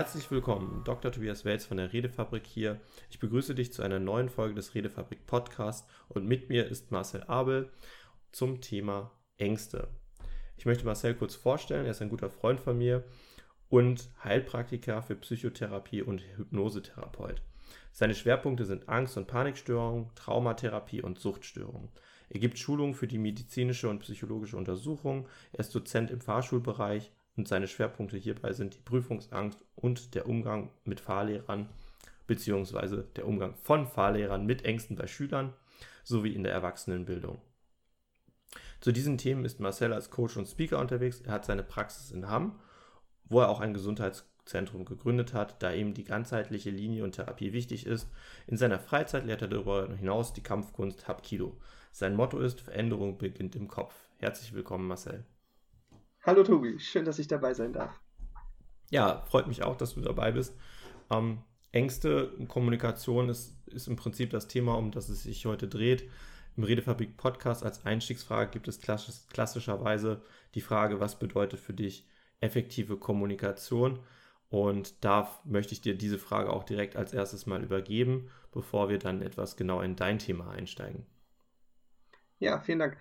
Herzlich willkommen, Dr. Tobias Welz von der Redefabrik hier. Ich begrüße dich zu einer neuen Folge des Redefabrik Podcast und mit mir ist Marcel Abel zum Thema Ängste. Ich möchte Marcel kurz vorstellen, er ist ein guter Freund von mir und Heilpraktiker für Psychotherapie und Hypnosetherapeut. Seine Schwerpunkte sind Angst- und Panikstörungen, Traumatherapie und Suchtstörungen. Er gibt Schulungen für die medizinische und psychologische Untersuchung, er ist Dozent im Fahrschulbereich und seine Schwerpunkte hierbei sind die Prüfungsangst und der Umgang mit Fahrlehrern bzw. der Umgang von Fahrlehrern mit Ängsten bei Schülern sowie in der Erwachsenenbildung. Zu diesen Themen ist Marcel als Coach und Speaker unterwegs. Er hat seine Praxis in Hamm, wo er auch ein Gesundheitszentrum gegründet hat, da ihm die ganzheitliche Linie und Therapie wichtig ist. In seiner Freizeit lehrt er darüber hinaus die Kampfkunst Hapkido. Sein Motto ist Veränderung beginnt im Kopf. Herzlich willkommen, Marcel. Hallo Tobi, schön, dass ich dabei sein darf. Ja, freut mich auch, dass du dabei bist. Ähm, Ängste und Kommunikation ist, ist im Prinzip das Thema, um das es sich heute dreht. Im Redefabrik Podcast als Einstiegsfrage gibt es klassisch, klassischerweise die Frage, was bedeutet für dich effektive Kommunikation? Und da möchte ich dir diese Frage auch direkt als erstes mal übergeben, bevor wir dann etwas genau in dein Thema einsteigen. Ja, vielen Dank.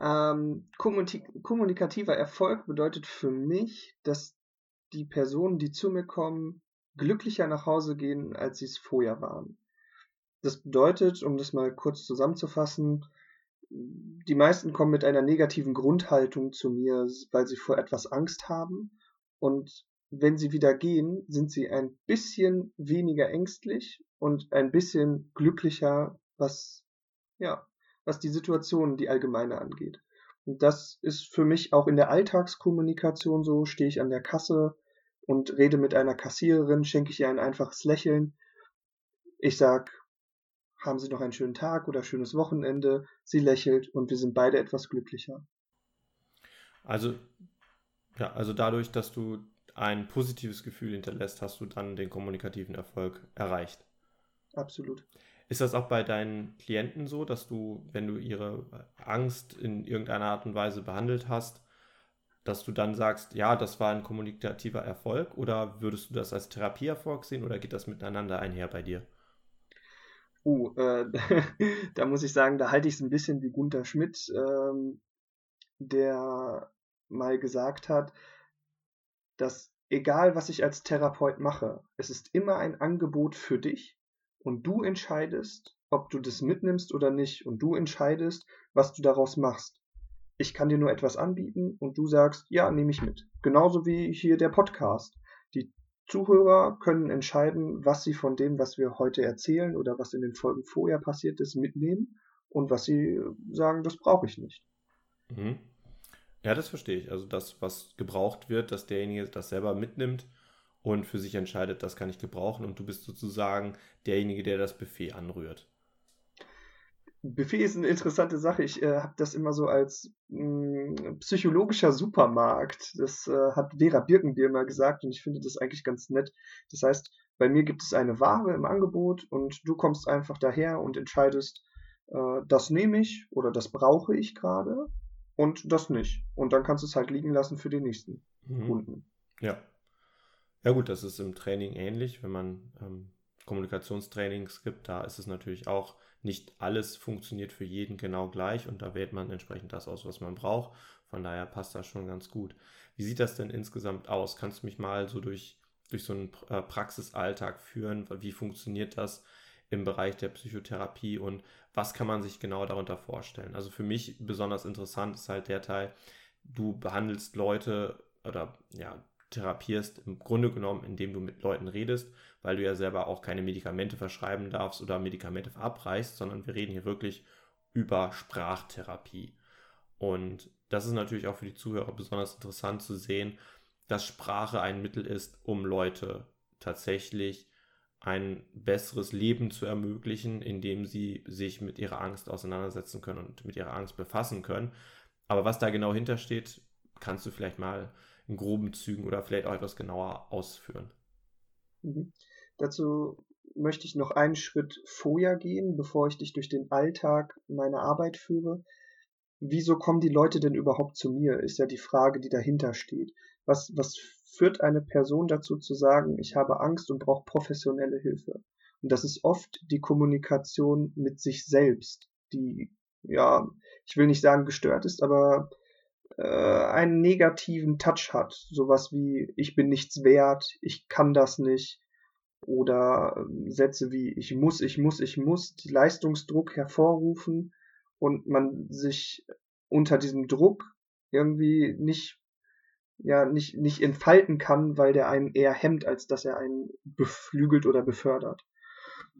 Ähm, kommunikativer Erfolg bedeutet für mich, dass die Personen, die zu mir kommen, glücklicher nach Hause gehen, als sie es vorher waren. Das bedeutet, um das mal kurz zusammenzufassen, die meisten kommen mit einer negativen Grundhaltung zu mir, weil sie vor etwas Angst haben. Und wenn sie wieder gehen, sind sie ein bisschen weniger ängstlich und ein bisschen glücklicher, was ja was die Situation, die allgemeine angeht. Und das ist für mich auch in der Alltagskommunikation so. Stehe ich an der Kasse und rede mit einer Kassiererin, schenke ich ihr ein einfaches Lächeln. Ich sag, haben Sie noch einen schönen Tag oder schönes Wochenende. Sie lächelt und wir sind beide etwas glücklicher. Also, ja, also dadurch, dass du ein positives Gefühl hinterlässt, hast du dann den kommunikativen Erfolg erreicht. Absolut. Ist das auch bei deinen Klienten so, dass du, wenn du ihre Angst in irgendeiner Art und Weise behandelt hast, dass du dann sagst, ja, das war ein kommunikativer Erfolg oder würdest du das als Therapieerfolg sehen oder geht das miteinander einher bei dir? Uh, äh, da muss ich sagen, da halte ich es ein bisschen wie Gunther Schmidt, ähm, der mal gesagt hat, dass egal was ich als Therapeut mache, es ist immer ein Angebot für dich und du entscheidest, ob du das mitnimmst oder nicht und du entscheidest, was du daraus machst. Ich kann dir nur etwas anbieten und du sagst, ja, nehme ich mit. Genauso wie hier der Podcast. Die Zuhörer können entscheiden, was sie von dem, was wir heute erzählen oder was in den Folgen vorher passiert ist, mitnehmen und was sie sagen, das brauche ich nicht. Mhm. Ja, das verstehe ich. Also das, was gebraucht wird, dass derjenige das selber mitnimmt und für sich entscheidet, das kann ich gebrauchen und du bist sozusagen derjenige, der das Buffet anrührt. Buffet ist eine interessante Sache. Ich äh, habe das immer so als mh, hm, psychologischer Supermarkt. Das äh, hat Vera Birkenbier mal gesagt und ich finde das eigentlich ganz nett. Das heißt, bei mir gibt es eine Ware im Angebot und du kommst einfach daher und entscheidest, äh, das nehme ich oder das brauche ich gerade und das nicht. Und dann kannst du es halt liegen lassen für den nächsten mhm. Kunden. Ja, ja gut, das ist im Training ähnlich, wenn man ähm, Kommunikationstrainings gibt, da ist es natürlich auch nicht alles funktioniert für jeden genau gleich und da wählt man entsprechend das aus, was man braucht. Von daher passt das schon ganz gut. Wie sieht das denn insgesamt aus? Kannst du mich mal so durch, durch so einen äh, Praxisalltag führen? Wie funktioniert das im Bereich der Psychotherapie und was kann man sich genau darunter vorstellen? Also für mich besonders interessant ist halt der Teil, du behandelst Leute oder ja, therapierst im Grunde genommen, indem du mit Leuten redest, weil du ja selber auch keine Medikamente verschreiben darfst oder Medikamente verabreichst, sondern wir reden hier wirklich über Sprachtherapie. Und das ist natürlich auch für die Zuhörer besonders interessant zu sehen, dass Sprache ein Mittel ist, um Leute tatsächlich ein besseres Leben zu ermöglichen, indem sie sich mit ihrer Angst auseinandersetzen können und mit ihrer Angst befassen können. Aber was da genau hintersteht, kannst du vielleicht mal in groben Zügen oder vielleicht auch etwas genauer ausführen. Mhm. Dazu möchte ich noch einen Schritt vorher gehen, bevor ich dich durch den Alltag meiner Arbeit führe. Wieso kommen die Leute denn überhaupt zu mir, ist ja die Frage, die dahinter steht. Was, was führt eine Person dazu zu sagen, ich habe Angst und brauche professionelle Hilfe. Und das ist oft die Kommunikation mit sich selbst, die, ja, ich will nicht sagen gestört ist, aber äh, einen negativen Touch hat. Sowas wie, ich bin nichts wert, ich kann das nicht. Oder ähm, Sätze wie, ich muss, ich muss, ich muss, die Leistungsdruck hervorrufen und man sich unter diesem Druck irgendwie nicht ja nicht nicht entfalten kann, weil der einen eher hemmt, als dass er einen beflügelt oder befördert.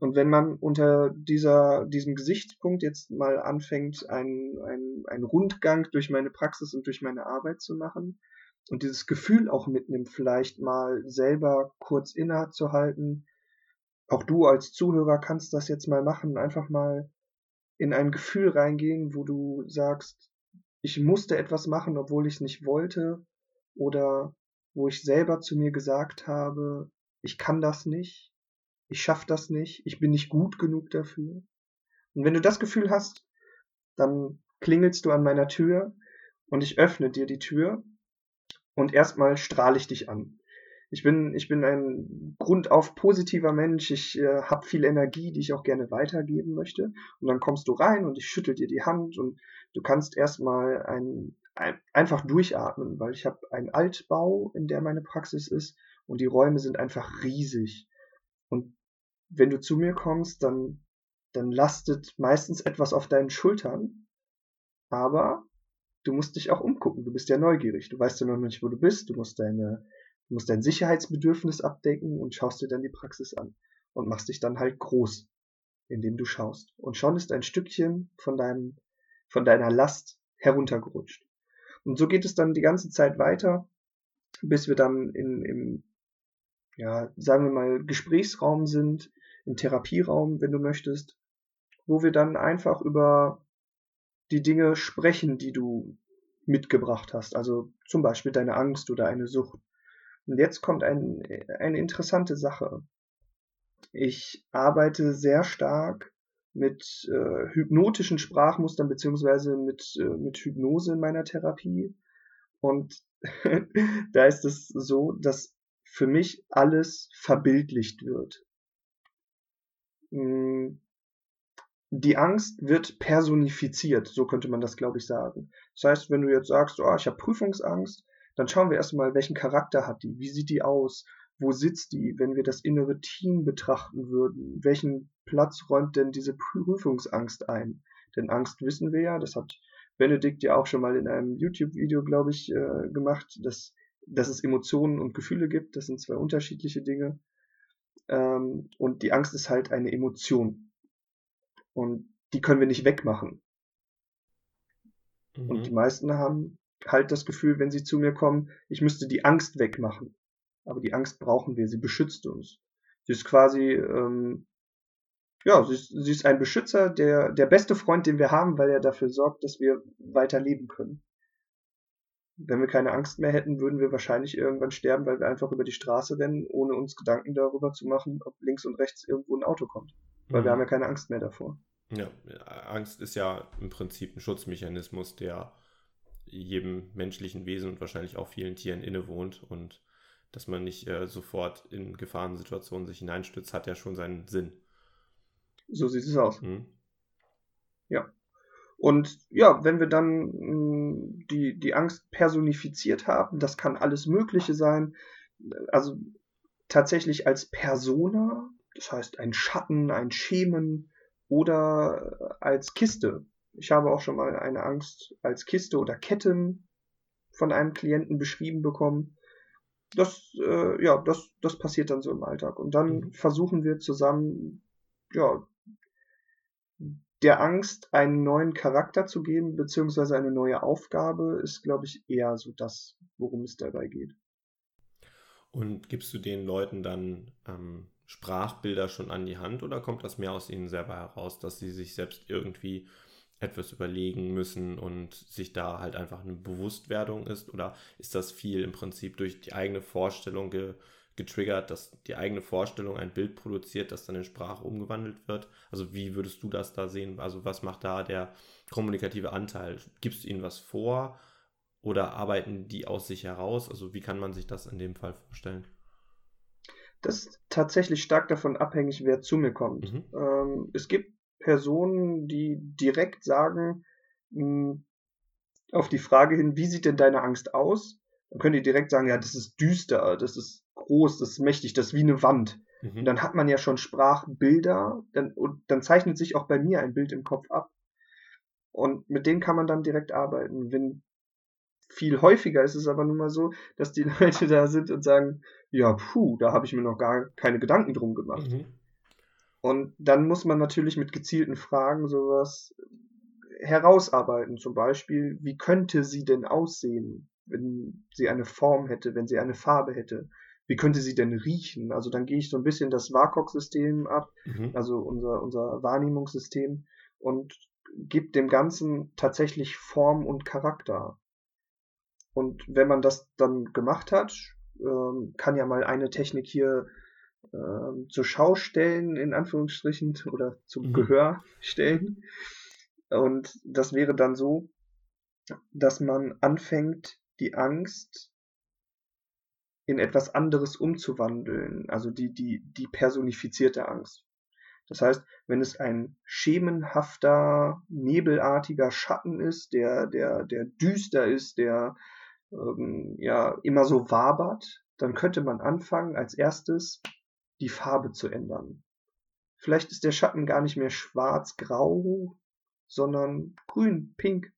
Und wenn man unter dieser, diesem Gesichtspunkt jetzt mal anfängt, einen, einen, einen Rundgang durch meine Praxis und durch meine Arbeit zu machen und dieses Gefühl auch mitnimmt, vielleicht mal selber kurz innezuhalten, auch du als Zuhörer kannst das jetzt mal machen, einfach mal in ein Gefühl reingehen, wo du sagst, ich musste etwas machen, obwohl ich es nicht wollte, oder wo ich selber zu mir gesagt habe, ich kann das nicht, ich schaffe das nicht, ich bin nicht gut genug dafür. Und wenn du das Gefühl hast, dann klingelst du an meiner Tür und ich öffne dir die Tür und erstmal strahle ich dich an. Ich bin, ich bin ein grundauf positiver Mensch. Ich äh, habe viel Energie, die ich auch gerne weitergeben möchte. Und dann kommst du rein und ich schüttel dir die Hand und du kannst erstmal ein, ein, einfach durchatmen, weil ich habe einen Altbau, in der meine Praxis ist und die Räume sind einfach riesig. Und wenn du zu mir kommst, dann, dann lastet meistens etwas auf deinen Schultern, aber du musst dich auch umgucken. Du bist ja neugierig. Du weißt ja noch nicht, wo du bist. Du musst deine Du musst dein Sicherheitsbedürfnis abdecken und schaust dir dann die Praxis an und machst dich dann halt groß, indem du schaust. Und schon ist ein Stückchen von deinem, von deiner Last heruntergerutscht. Und so geht es dann die ganze Zeit weiter, bis wir dann in, im, ja, sagen wir mal, Gesprächsraum sind, im Therapieraum, wenn du möchtest, wo wir dann einfach über die Dinge sprechen, die du mitgebracht hast. Also zum Beispiel deine Angst oder eine Sucht. Und jetzt kommt ein, eine interessante Sache. Ich arbeite sehr stark mit äh, hypnotischen Sprachmustern beziehungsweise mit, äh, mit Hypnose in meiner Therapie. Und da ist es so, dass für mich alles verbildlicht wird. Hm, die Angst wird personifiziert, so könnte man das, glaube ich, sagen. Das heißt, wenn du jetzt sagst, oh, ich habe Prüfungsangst, dann schauen wir erstmal, welchen Charakter hat die, wie sieht die aus, wo sitzt die, wenn wir das innere Team betrachten würden, welchen Platz räumt denn diese Prüfungsangst ein? Denn Angst wissen wir ja, das hat Benedikt ja auch schon mal in einem YouTube-Video, glaube ich, äh, gemacht, dass, dass es Emotionen und Gefühle gibt. Das sind zwei unterschiedliche Dinge. Ähm, und die Angst ist halt eine Emotion. Und die können wir nicht wegmachen. Mhm. Und die meisten haben halt das Gefühl, wenn sie zu mir kommen, ich müsste die Angst wegmachen. Aber die Angst brauchen wir, sie beschützt uns. Sie ist quasi, ähm, ja, sie ist, sie ist ein Beschützer, der, der beste Freund, den wir haben, weil er dafür sorgt, dass wir weiter leben können. Wenn wir keine Angst mehr hätten, würden wir wahrscheinlich irgendwann sterben, weil wir einfach über die Straße rennen, ohne uns Gedanken darüber zu machen, ob links und rechts irgendwo ein Auto kommt. Weil mhm. wir haben ja keine Angst mehr davor. Ja, Angst ist ja im Prinzip ein Schutzmechanismus, der jedem menschlichen Wesen und wahrscheinlich auch vielen Tieren innewohnt und dass man nicht äh, sofort in Gefahrensituationen sich hineinstützt, hat ja schon seinen Sinn. So sieht es aus. Mhm. Ja. Und ja, wenn wir dann mh, hm, die, die Angst personifiziert haben, das kann alles Mögliche sein. Also tatsächlich als Persona, das heißt ein Schatten, ein Schemen oder als Kiste, ich habe auch schon mal eine Angst als Kiste oder Ketten von einem Klienten beschrieben bekommen. Das, äh, ja, das, das passiert dann so im Alltag. Und dann mhm. versuchen wir zusammen, ja, der Angst einen neuen Charakter zu geben, beziehungsweise eine neue Aufgabe, ist, glaube ich, eher so das, worum es dabei geht. Und gibst du den Leuten dann ähm, Sprachbilder schon an die Hand oder kommt das mehr aus ihnen selber heraus, dass sie sich selbst irgendwie etwas überlegen müssen und sich da halt einfach eine Bewusstwerdung ist? Oder ist das viel im Prinzip durch die eigene Vorstellung ge getriggert, dass die eigene Vorstellung ein Bild produziert, das dann in Sprache umgewandelt wird? Also wie würdest du das da sehen? Also was macht da der kommunikative Anteil? Gibst du ihnen was vor oder arbeiten die aus sich heraus? Also wie kann man sich das in dem Fall vorstellen? Das ist tatsächlich stark davon abhängig, wer zu mir kommt. Mhm. Ähm, es gibt Personen, die direkt sagen, mh, hm, auf die Frage hin, wie sieht denn deine Angst aus? Dann können die direkt sagen, ja, das ist düster, das ist groß, das ist mächtig, das ist wie eine Wand. Mhm. Und dann hat man ja schon Sprachbilder dann, und dann zeichnet sich auch bei mir ein Bild im Kopf ab. Und mit denen kann man dann direkt arbeiten. Wenn viel häufiger ist es aber nun mal so, dass die Leute da sind und sagen, ja, puh, da habe ich mir noch gar keine Gedanken drum gemacht. Mhm. Und dann muss man natürlich mit gezielten Fragen sowas herausarbeiten. Zum Beispiel, wie könnte sie denn aussehen, wenn sie eine Form hätte, wenn sie eine Farbe hätte? Wie könnte sie denn riechen? Also dann gehe ich so ein bisschen das WAKOK-System ab, mhm. also unser, unser Wahrnehmungssystem und gebe dem Ganzen tatsächlich Form und Charakter. Und wenn man das dann gemacht hat, ähm, kann ja mal eine Technik hier ähm, zur Schau stellen, in Anführungsstrichen, oder zum mhm. Gehör stellen. Und das wäre dann so, dass man anfängt, die Angst in etwas anderes umzuwandeln, also die, die, die personifizierte Angst. Das heißt, wenn es ein schemenhafter, nebelartiger Schatten ist, der, der, der düster ist, der ähm, ja immer so wabert, dann könnte man anfangen, als erstes die Farbe zu ändern. Vielleicht ist der Schatten gar nicht mehr schwarz-grau, sondern grün, pink.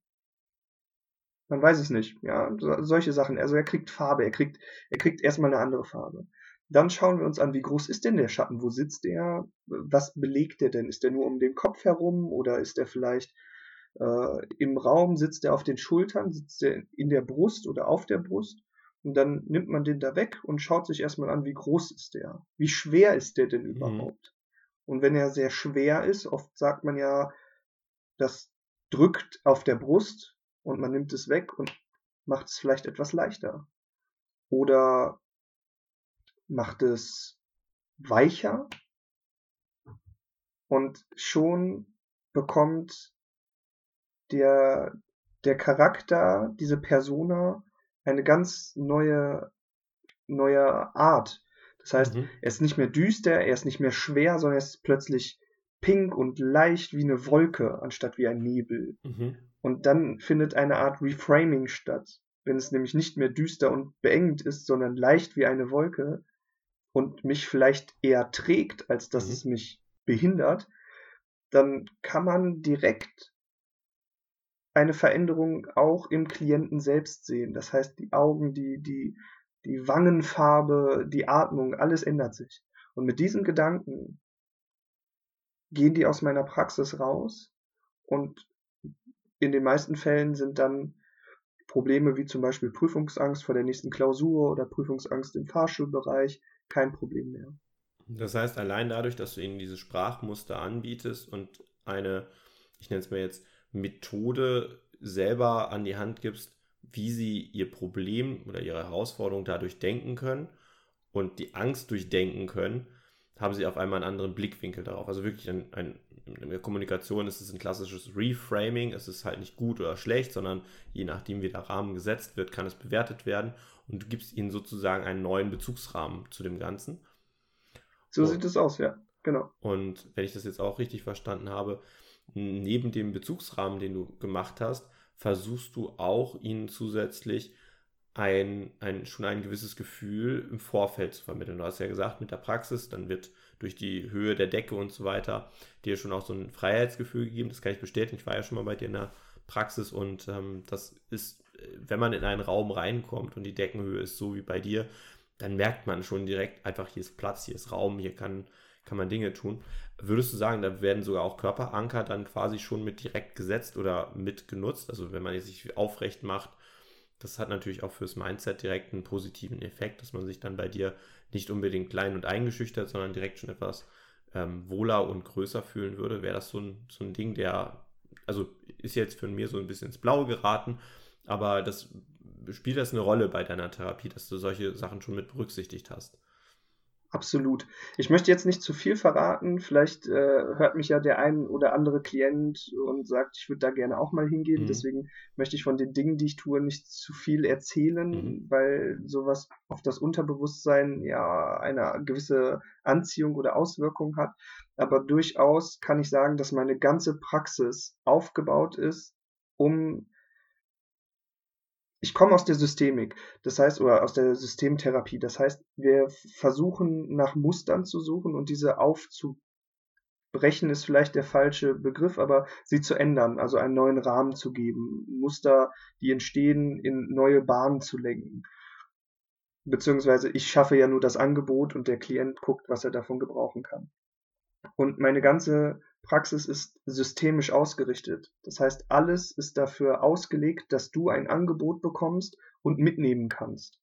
Man weiß es nicht, ja, solche Sachen. Also er kriegt Farbe, er kriegt, er kriegt erstmal eine andere Farbe. Dann schauen wir uns an, wie groß ist denn der Schatten? Wo sitzt der? Was belegt der denn? Ist der nur um den Kopf herum oder ist der vielleicht äh, im Raum? Sitzt der auf den Schultern? Sitzt der in der Brust oder auf der Brust? Und dann nimmt man den da weg und schaut sich erstmal an, wie groß ist der? Wie schwer ist der denn mhm. überhaupt? Und wenn er sehr schwer ist, oft sagt man ja, das drückt auf der Brust und man nimmt es weg und macht es vielleicht etwas leichter. Oder macht es weicher und schon bekommt der, der Charakter, diese Persona eine ganz neue, neue Art. Das heißt, mhm. er ist nicht mehr düster, er ist nicht mehr schwer, sondern er ist plötzlich pink und leicht wie eine Wolke anstatt wie ein Nebel. Mhm. Und dann findet eine Art Reframing statt. Wenn es nämlich nicht mehr düster und beengt ist, sondern leicht wie eine Wolke, und mich vielleicht eher trägt, als dass mhm. es mich behindert, dann kann man direkt eine Veränderung auch im Klienten selbst sehen. Das heißt, die Augen, die, die, die Wangenfarbe, die Atmung, alles ändert sich. Und mit diesem Gedanken gehen die aus meiner Praxis raus und in den meisten Fällen sind dann Probleme wie zum Beispiel Prüfungsangst vor der nächsten Klausur oder Prüfungsangst im Fahrschulbereich kein Problem mehr. Das heißt, allein dadurch, dass du ihnen diese Sprachmuster anbietest und eine, ich nenne es mal jetzt, Methode selber an die Hand gibst, wie sie ihr Problem oder ihre Herausforderung dadurch denken können und die Angst durchdenken können, haben sie auf einmal einen anderen Blickwinkel darauf. Also wirklich ein, ein, in der Kommunikation ist es ein klassisches Reframing. Es ist halt nicht gut oder schlecht, sondern je nachdem, wie der Rahmen gesetzt wird, kann es bewertet werden und du gibst ihnen sozusagen einen neuen Bezugsrahmen zu dem Ganzen. So und, sieht es aus, ja, genau. Und wenn ich das jetzt auch richtig verstanden habe, neben dem Bezugsrahmen, den du gemacht hast, versuchst du auch ihnen zusätzlich ein, ein, schon ein gewisses Gefühl im Vorfeld zu vermitteln. Du hast ja gesagt, mit der Praxis, dann wird durch die Höhe der Decke und so weiter dir schon auch so ein Freiheitsgefühl gegeben. Das kann ich bestätigen. Ich war ja schon mal bei dir in der Praxis und ähm, das ist wenn man in einen Raum reinkommt und die Deckenhöhe ist so wie bei dir, dann merkt man schon direkt einfach, hier ist Platz, hier ist Raum, hier kann, kann man Dinge tun. Würdest du sagen, da werden sogar auch Körperanker dann quasi schon mit direkt gesetzt oder mit genutzt? Also wenn man sich aufrecht macht, das hat natürlich auch fürs Mindset direkt einen positiven Effekt, dass man sich dann bei dir nicht unbedingt klein und eingeschüchtert, sondern direkt schon etwas ähm, wohler und größer fühlen würde. Wäre das so ein, so ein Ding, der, also ist jetzt für mir so ein bisschen ins Blaue geraten, aber das spielt das eine Rolle bei deiner Therapie, dass du solche Sachen schon mit berücksichtigt hast? Absolut. Ich möchte jetzt nicht zu viel verraten. Vielleicht äh, hört mich ja der ein oder andere Klient und sagt, ich würde da gerne auch mal hingehen. Mhm. Deswegen möchte ich von den Dingen, die ich tue, nicht zu viel erzählen, mhm. weil sowas auf das Unterbewusstsein ja eine gewisse Anziehung oder Auswirkung hat. Aber durchaus kann ich sagen, dass meine ganze Praxis aufgebaut ist, um ich komme aus der Systemik, das heißt, oder aus der Systemtherapie. Das heißt, wir versuchen nach Mustern zu suchen und diese aufzubrechen ist vielleicht der falsche Begriff, aber sie zu ändern, also einen neuen Rahmen zu geben, Muster, die entstehen, in neue Bahnen zu lenken. Beziehungsweise ich schaffe ja nur das Angebot und der Klient guckt, was er davon gebrauchen kann. Und meine ganze Praxis ist systemisch ausgerichtet. Das heißt, alles ist dafür ausgelegt, dass du ein Angebot bekommst und mitnehmen kannst.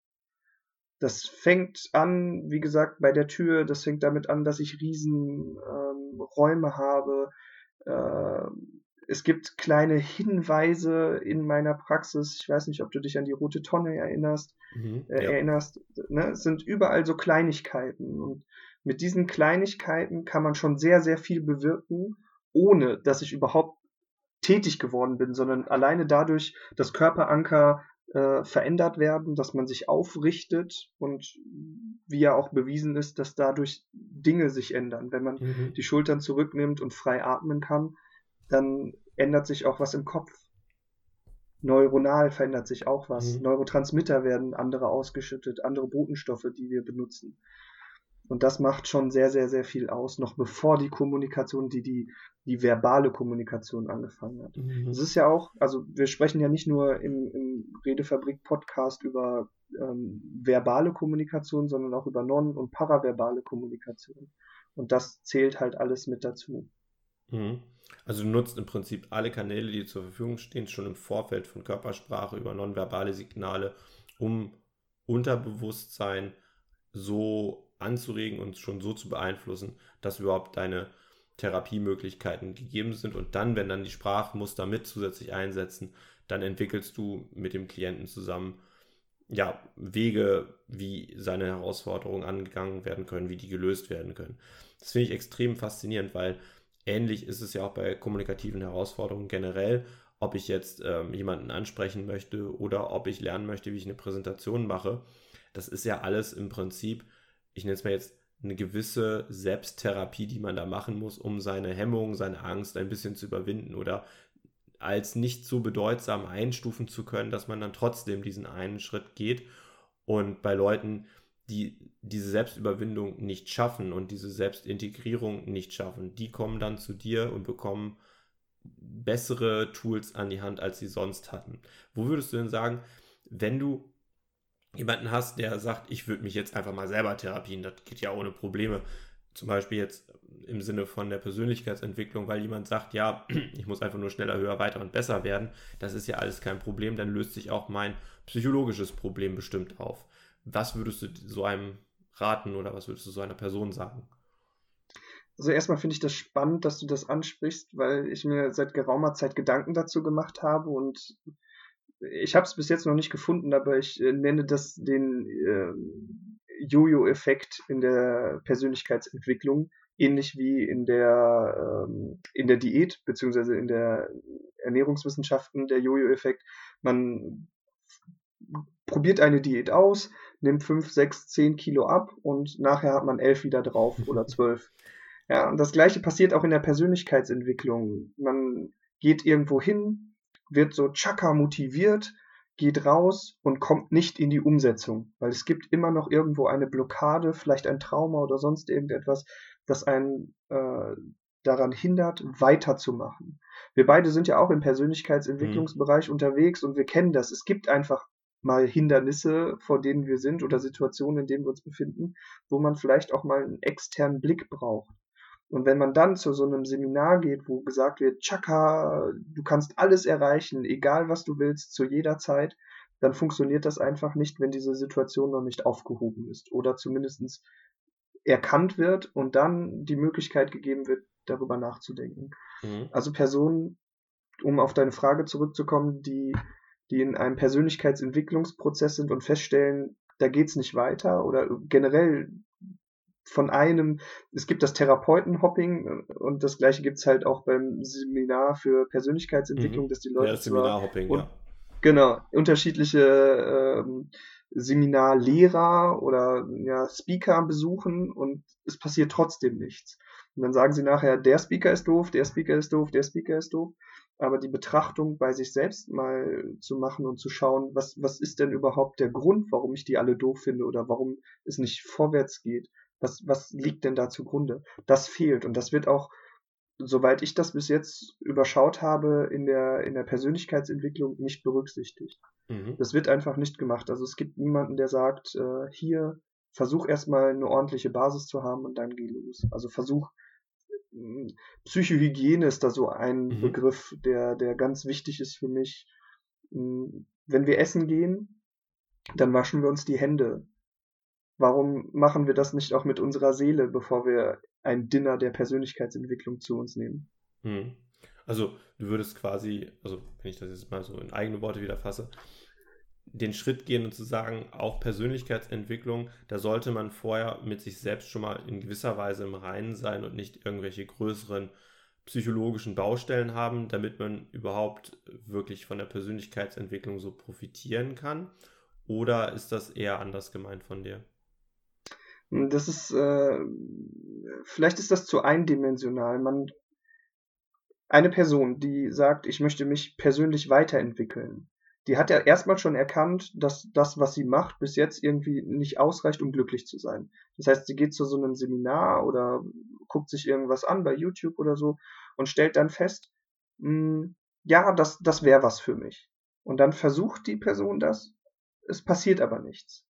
Das fängt an, wie gesagt, bei der Tür, das fängt damit an, dass ich riesen ähm, Räume habe. Äh, es gibt kleine Hinweise in meiner Praxis. Ich weiß nicht, ob du dich an die rote Tonne erinnerst. Mhm, äh, ja. Erinnerst. Ne? Es sind überall so Kleinigkeiten. Und mit diesen Kleinigkeiten kann man schon sehr, sehr viel bewirken, ohne dass ich überhaupt tätig geworden bin, sondern alleine dadurch, dass Körperanker äh, verändert werden, dass man sich aufrichtet und wie ja auch bewiesen ist, dass dadurch Dinge sich ändern. Wenn man mhm. die Schultern zurücknimmt und frei atmen kann, dann ändert sich auch was im Kopf. Neuronal verändert sich auch was. Mhm. Neurotransmitter werden andere ausgeschüttet, andere Botenstoffe, die wir benutzen. Und das macht schon sehr, sehr, sehr viel aus, noch bevor die Kommunikation, die, die, die verbale Kommunikation angefangen hat. Mhm. Es ist ja auch, also wir sprechen ja nicht nur im, im Redefabrik-Podcast über ähm, verbale Kommunikation, sondern auch über non- und paraverbale Kommunikation. Und das zählt halt alles mit dazu. Mhm. Also du nutzt im Prinzip alle Kanäle, die zur Verfügung stehen, schon im Vorfeld von Körpersprache über nonverbale Signale, um Unterbewusstsein so anzuregen und schon so zu beeinflussen, dass überhaupt deine Therapiemöglichkeiten gegeben sind. Und dann, wenn dann die Sprachmuster mit zusätzlich einsetzen, dann entwickelst du mit dem Klienten zusammen ja, Wege, wie seine Herausforderungen angegangen werden können, wie die gelöst werden können. Das finde ich extrem faszinierend, weil ähnlich ist es ja auch bei kommunikativen Herausforderungen generell, ob ich jetzt ähm, jemanden ansprechen möchte oder ob ich lernen möchte, wie ich eine Präsentation mache. Das ist ja alles im Prinzip ich nenne es mal jetzt, eine gewisse Selbsttherapie, die man da machen muss, um seine Hemmung, seine Angst ein bisschen zu überwinden oder als nicht so bedeutsam einstufen zu können, dass man dann trotzdem diesen einen Schritt geht. Und bei Leuten, die diese Selbstüberwindung nicht schaffen und diese Selbstintegrierung nicht schaffen, die kommen dann zu dir und bekommen bessere Tools an die Hand, als sie sonst hatten. Wo würdest du denn sagen, wenn du jemanden hast, der sagt, ich würde mich jetzt einfach mal selber therapien, das geht ja ohne Probleme. Zum Beispiel jetzt im Sinne von der Persönlichkeitsentwicklung, weil jemand sagt, ja, ich muss einfach nur schneller, höher, weiter und besser werden. Das ist ja alles kein Problem, dann löst sich auch mein psychologisches Problem bestimmt auf. Was würdest du so einem raten oder was würdest du so einer Person sagen? Also erstmal finde ich das spannend, dass du das ansprichst, weil ich mir seit geraumer Zeit Gedanken dazu gemacht habe und ich habe es bis jetzt noch nicht gefunden, aber ich äh, nenne das den äh, Jojo-Effekt in der Persönlichkeitsentwicklung, ähnlich wie in der ähm, in der Diät beziehungsweise in der Ernährungswissenschaften der Jojo-Effekt. Man probiert eine Diät aus, nimmt 5, 6, 10 Kilo ab und nachher hat man 11 wieder drauf oder 12. Ja, und das gleiche passiert auch in der Persönlichkeitsentwicklung. Man geht irgendwo hin, wird so Chaka motiviert, geht raus und kommt nicht in die Umsetzung, weil es gibt immer noch irgendwo eine Blockade, vielleicht ein Trauma oder sonst irgendetwas, das einen äh, daran hindert, weiterzumachen. Wir beide sind ja auch im Persönlichkeitsentwicklungsbereich mhm. unterwegs und wir kennen das. Es gibt einfach mal Hindernisse, vor denen wir sind oder Situationen, in denen wir uns befinden, wo man vielleicht auch mal einen externen Blick braucht. Und wenn man dann zu so einem Seminar geht, wo gesagt wird, Chaka, du kannst alles erreichen, egal was du willst, zu jeder Zeit, dann funktioniert das einfach nicht, wenn diese Situation noch nicht aufgehoben ist oder zumindest erkannt wird und dann die Möglichkeit gegeben wird, darüber nachzudenken. Mhm. Also Personen, um auf deine Frage zurückzukommen, die, die in einem Persönlichkeitsentwicklungsprozess sind und feststellen, da geht's nicht weiter oder generell von einem, es gibt das Therapeutenhopping äh, und das gleiche gibt es halt auch beim Seminar für Persönlichkeitsentwicklung, mhm. dass die Leute. Ja, das Seminarhopping, ja. Genau, unterschiedliche ähm, Seminarlehrer oder ja, Speaker besuchen und es passiert trotzdem nichts. Und dann sagen sie nachher, der Speaker ist doof, der Speaker ist doof, der Speaker ist doof. Aber die Betrachtung bei sich selbst mal zu machen und zu schauen, was, was ist denn überhaupt der Grund, warum ich die alle doof finde oder warum es nicht vorwärts geht? Was, was liegt denn da zugrunde? Das fehlt und das wird auch, soweit ich das bis jetzt überschaut habe, in der, in der Persönlichkeitsentwicklung nicht berücksichtigt. Mhm. Das wird einfach nicht gemacht. Also es gibt niemanden, der sagt, äh, hier, versuch erstmal eine ordentliche Basis zu haben und dann geh los. Also versuch Psychohygiene ist da so ein mhm. Begriff, der, der ganz wichtig ist für mich. Hm, wenn wir essen gehen, dann waschen wir uns die Hände. Warum machen wir das nicht auch mit unserer Seele, bevor wir ein Dinner der Persönlichkeitsentwicklung zu uns nehmen? Mhm. Also du würdest quasi, also wenn ich das jetzt mal so in eigene Worte wieder fasse, den Schritt gehen und zu sagen, auch Persönlichkeitsentwicklung, da sollte man vorher mit sich selbst schon mal in gewisser Weise im Reinen sein und nicht irgendwelche größeren psychologischen Baustellen haben, damit man überhaupt wirklich von der Persönlichkeitsentwicklung so profitieren kann? Oder ist das eher anders gemeint von dir? Das ist, äh, vielleicht ist das zu eindimensional. Man, eine Person, die sagt, ich möchte mich persönlich weiterentwickeln, die hat ja erstmal schon erkannt, dass das, was sie macht, bis jetzt irgendwie nicht ausreicht, um glücklich zu sein. Das heißt, sie geht zu so einem Seminar oder guckt sich irgendwas an bei YouTube oder so und stellt dann fest, mh, hm, ja, das, das wäre was für mich. Und dann versucht die Person das, es passiert aber nichts.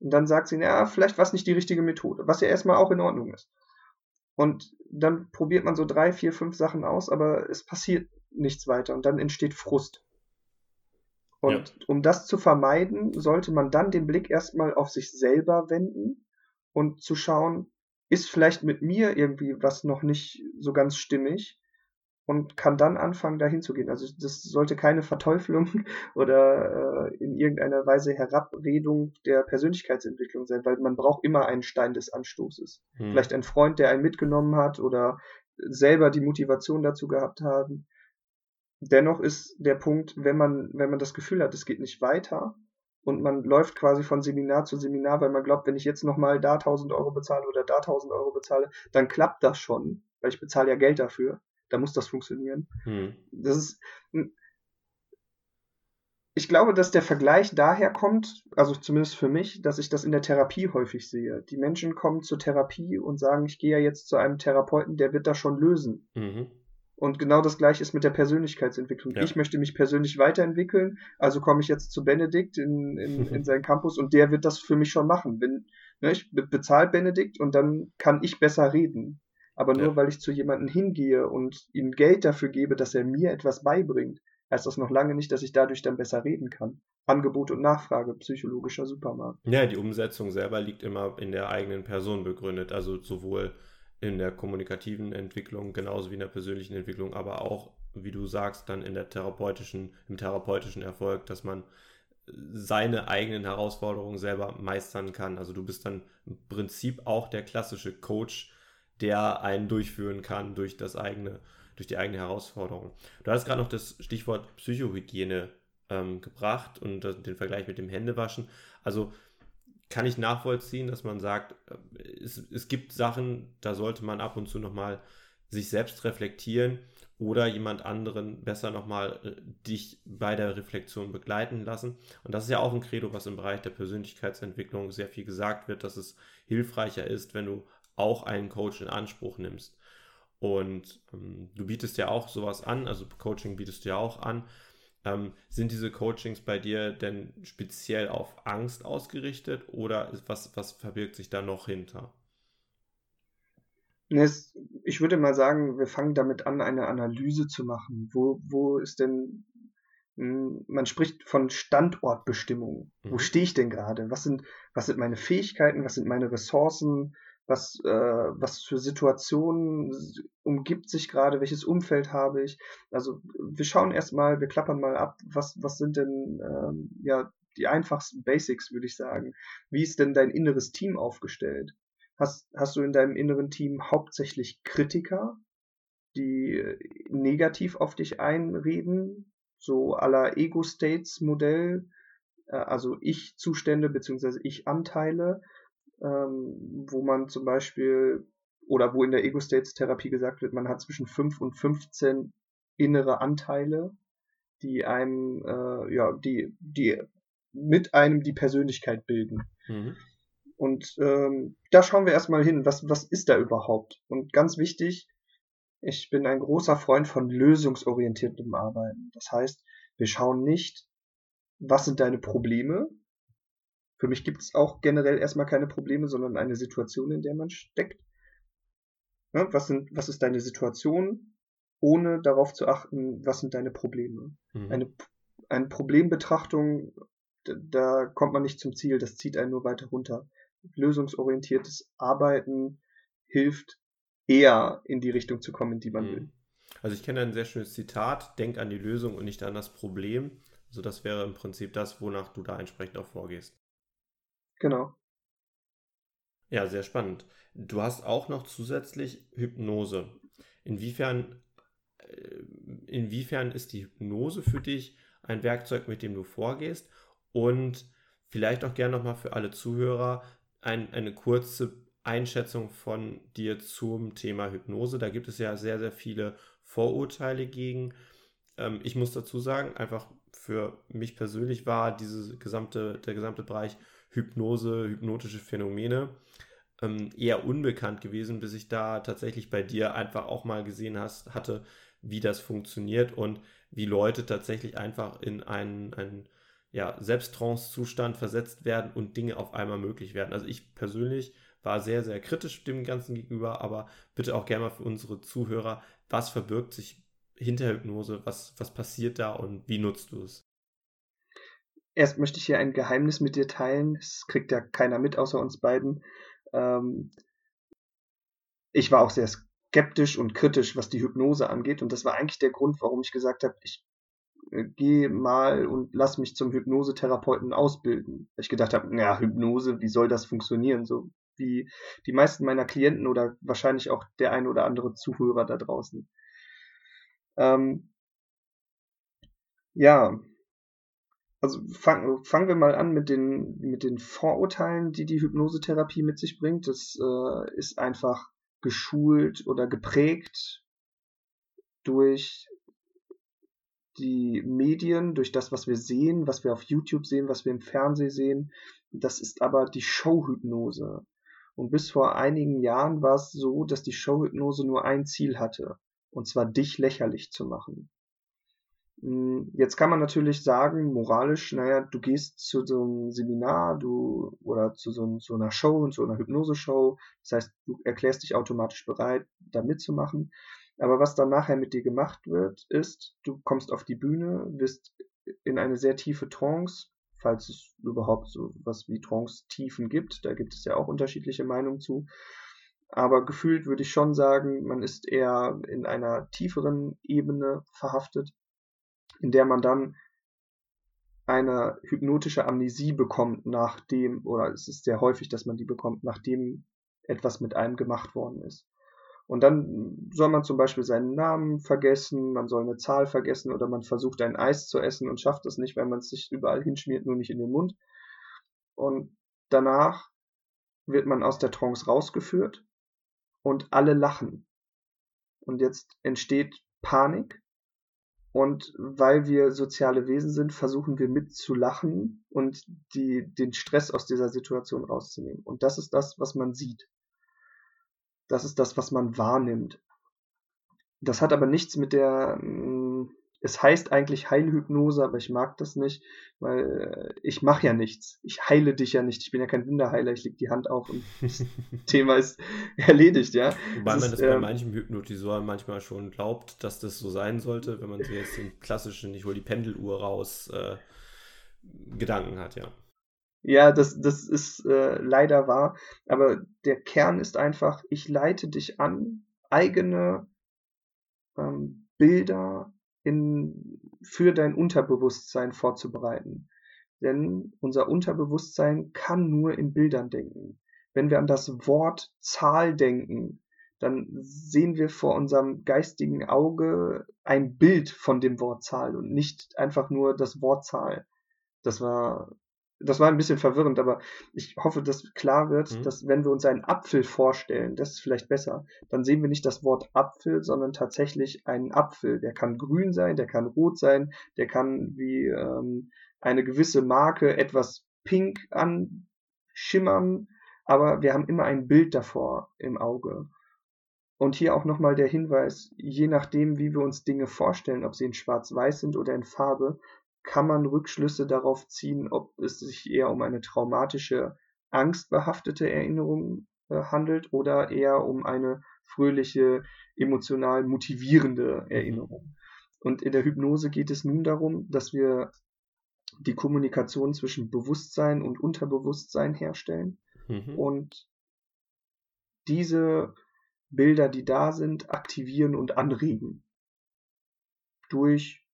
Und dann sagt sie, ja, vielleicht war es nicht die richtige Methode, was ja erstmal auch in Ordnung ist. Und dann probiert man so drei, vier, fünf Sachen aus, aber es passiert nichts weiter und dann entsteht Frust. Und ja. um das zu vermeiden, sollte man dann den Blick erstmal auf sich selber wenden und zu schauen, ist vielleicht mit mir irgendwie was noch nicht so ganz stimmig und kann dann anfangen, dahin zu gehen. Also das sollte keine Verteuflung oder äh, in irgendeiner Weise Herabredung der Persönlichkeitsentwicklung sein, weil man braucht immer einen Stein des Anstoßes. Hm. Vielleicht ein Freund, der einen mitgenommen hat oder selber die Motivation dazu gehabt haben. Dennoch ist der Punkt, wenn man, wenn man das Gefühl hat, es geht nicht weiter und man läuft quasi von Seminar zu Seminar, weil man glaubt, wenn ich jetzt nochmal da 1000 Euro bezahle oder da 1000 Euro bezahle, dann klappt das schon, weil ich bezahle ja Geld dafür. Da muss das funktionieren. Hm. Das ist, ich glaube, dass der Vergleich daher kommt, also zumindest für mich, dass ich das in der Therapie häufig sehe. Die Menschen kommen zur Therapie und sagen, ich gehe ja jetzt zu einem Therapeuten, der wird das schon lösen. Mhm. Und genau das gleiche ist mit der Persönlichkeitsentwicklung. Ja. Ich möchte mich persönlich weiterentwickeln, also komme ich jetzt zu Benedikt in, in, in seinen Campus und der wird das für mich schon machen. Wenn, ne, ich bezahle Benedikt und dann kann ich besser reden. Aber nur ja. weil ich zu jemandem hingehe und ihm Geld dafür gebe, dass er mir etwas beibringt, heißt das noch lange nicht, dass ich dadurch dann besser reden kann. Angebot und Nachfrage, psychologischer Supermarkt. Ja, die Umsetzung selber liegt immer in der eigenen Person begründet. Also sowohl in der kommunikativen Entwicklung genauso wie in der persönlichen Entwicklung, aber auch, wie du sagst, dann in der therapeutischen, im therapeutischen Erfolg, dass man seine eigenen Herausforderungen selber meistern kann. Also du bist dann im Prinzip auch der klassische Coach, der einen durchführen kann durch das eigene, durch die eigene Herausforderung. Du hast gerade noch das Stichwort Psychohygiene ähm, gebracht und den Vergleich mit dem Händewaschen. Also kann ich nachvollziehen, dass man sagt, äh, es, es gibt Sachen, da sollte man ab und zu nochmal sich selbst reflektieren oder jemand anderen besser nochmal äh, dich bei der Reflexion begleiten lassen. Und das ist ja auch ein Credo, was im Bereich der Persönlichkeitsentwicklung sehr viel gesagt wird, dass es hilfreicher ist, wenn du auch einen Coach in Anspruch nimmst. Und ähm, du bietest ja auch sowas an, also Coaching bietest du ja auch an. Ähm, sind diese Coachings bei dir denn speziell auf Angst ausgerichtet oder was, was verbirgt sich da noch hinter? Ich würde mal sagen, wir fangen damit an, eine Analyse zu machen. Wo, wo ist denn, hm, man spricht von Standortbestimmung. Mhm. Wo stehe ich denn gerade? Was sind, was sind meine Fähigkeiten? Was sind meine Ressourcen? Was, äh, was für Situationen umgibt sich gerade, welches Umfeld habe ich. Also wir schauen erstmal, wir klappern mal ab, was, was sind denn ähm, ja die einfachsten Basics, würde ich sagen. Wie ist denn dein inneres Team aufgestellt? Hast, hast du in deinem inneren Team hauptsächlich Kritiker, die äh, negativ auf dich einreden, so aller Ego-States-Modell, äh, also Ich-Zustände beziehungsweise Ich-Anteile, ähm, wo man zum Beispiel oder wo in der Ego-States-Therapie gesagt wird, man hat zwischen 5 und 15 innere Anteile, die einem, äh, ja, die, die mit einem die Persönlichkeit bilden. Mhm. Und ähm, da schauen wir erstmal hin, was, was ist da überhaupt? Und ganz wichtig, ich bin ein großer Freund von lösungsorientiertem Arbeiten. Das heißt, wir schauen nicht, was sind deine Probleme. Für mich gibt es auch generell erstmal keine Probleme, sondern eine Situation, in der man steckt. Ja, was, sind, was ist deine Situation, ohne darauf zu achten, was sind deine Probleme. Mhm. Eine, eine Problembetrachtung, da, da kommt man nicht zum Ziel, das zieht einen nur weiter runter. Lösungsorientiertes Arbeiten hilft eher in die Richtung zu kommen, in die man mhm. will. Also ich kenne ein sehr schönes Zitat, denk an die Lösung und nicht an das Problem. Also das wäre im Prinzip das, wonach du da entsprechend auch vorgehst. Genau. Ja, sehr spannend. Du hast auch noch zusätzlich Hypnose. Inwiefern, äh, inwiefern ist die Hypnose für dich ein Werkzeug, mit dem du vorgehst? Und vielleicht auch gerne nochmal für alle Zuhörer ein, eine kurze Einschätzung von dir zum Thema Hypnose. Da gibt es ja sehr, sehr viele Vorurteile gegen. Ähm, ich muss dazu sagen, einfach für mich persönlich war diese gesamte, der gesamte Bereich Hypnose, hypnotische Phänomene ähm, eher unbekannt gewesen, bis ich da tatsächlich bei dir einfach auch mal gesehen hast, hatte, wie das funktioniert und wie Leute tatsächlich einfach in einen, einen ja, Selbsttrance-Zustand versetzt werden und Dinge auf einmal möglich werden. Also ich persönlich war sehr, sehr kritisch dem Ganzen gegenüber, aber bitte auch gerne mal für unsere Zuhörer, was verbirgt sich hinter Hypnose, was, was passiert da und wie nutzt du es? Erst möchte ich hier ein Geheimnis mit dir teilen. Es kriegt ja keiner mit außer uns beiden. Ähm, ich war auch sehr skeptisch und kritisch, was die Hypnose angeht. Und das war eigentlich der Grund, warum ich gesagt habe, ich äh, gehe mal und lass mich zum Hypnosetherapeuten ausbilden. Weil ich gedacht habe, ja, Hypnose, wie soll das funktionieren? So wie die meisten meiner Klienten oder wahrscheinlich auch der ein oder andere Zuhörer da draußen. Ähm, ja, also fangen wir mal an mit den, mit den Vorurteilen, die die Hypnosetherapie mit sich bringt. Das äh, ist einfach geschult oder geprägt durch die Medien, durch das, was wir sehen, was wir auf YouTube sehen, was wir im Fernsehen sehen. Das ist aber die Showhypnose. Und bis vor einigen Jahren war es so, dass die Showhypnose nur ein Ziel hatte, und zwar dich lächerlich zu machen. Hm, jetzt kann man natürlich sagen, moralisch, naja, du gehst zu so einem Seminar, du, oder zu so, so einer Show, zu einer Hypnose-Show. Das heißt, du erklärst dich automatisch bereit, da mitzumachen. Aber was dann nachher mit dir gemacht wird, ist, du kommst auf die Bühne, wirst in eine sehr tiefe Trance, falls es überhaupt so was wie Trance-Tiefen gibt. Da gibt es ja auch unterschiedliche Meinungen zu. Aber gefühlt würde ich schon sagen, man ist eher in einer tieferen Ebene verhaftet, in der man dann eine hypnotische Amnesie bekommt, nachdem, oder es ist sehr häufig, dass man die bekommt, nachdem etwas mit einem gemacht worden ist. Und dann soll man zum Beispiel seinen Namen vergessen, man soll eine Zahl vergessen oder man versucht ein Eis zu essen und schafft es nicht, weil man es sich überall hinschmiert, nur nicht in den Mund. Und danach wird man aus der Trance rausgeführt und alle lachen. Und jetzt entsteht Panik. Und weil wir soziale Wesen sind, versuchen wir mitzulachen und die, den Stress aus dieser Situation rauszunehmen. Und das ist das, was man sieht. Das ist das, was man wahrnimmt. Das hat aber nichts mit der, es heißt eigentlich Heilhypnose, aber ich mag das nicht, weil äh, ich mache ja nichts. Ich heile dich ja nicht. Ich bin ja kein Wunderheiler. Ich leg die Hand auf und das Thema ist erledigt, ja. Wobei das man das bei ähm, manchen Hypnotisoren manchmal schon glaubt, dass das so sein sollte, wenn man sich jetzt den klassischen, ich hole die Pendeluhr raus, äh, Gedanken hat, ja. Ja, das, das ist äh, leider wahr. Aber der Kern ist einfach, ich leite dich an, eigene ähm, Bilder in, für dein Unterbewusstsein vorzubereiten. Denn unser Unterbewusstsein kann nur in Bildern denken. wenn wir an das Wort Zahl denken, dann sehen wir vor unserem geistigen Auge ein Bild von dem Wort Zahl und nicht einfach nur das Wort Zahl. Das war, das war ein bisschen verwirrend, aber ich hoffe, dass klar wird, mhm. dass wenn wir uns einen Apfel vorstellen, das ist vielleicht besser, dann sehen wir nicht das Wort Apfel, sondern tatsächlich einen Apfel. Der kann grün sein, der kann rot sein, der kann wie ähm, eine gewisse Marke etwas pink anschimmern, aber wir haben immer ein Bild davor im Auge. Und hier auch nochmal der Hinweis, je nachdem, wie wir uns Dinge vorstellen, ob sie in Schwarz-Weiß sind oder in Farbe, kann man Rückschlüsse darauf ziehen, ob es sich eher um eine traumatische, angstbehaftete Erinnerung äh, handelt oder eher um eine fröhliche, emotional motivierende Erinnerung. Und in der Hypnose geht es nun darum, dass wir die Kommunikation zwischen Bewusstsein und Unterbewusstsein herstellen mhm. und diese Bilder, die da sind, aktivieren und anregen. Durch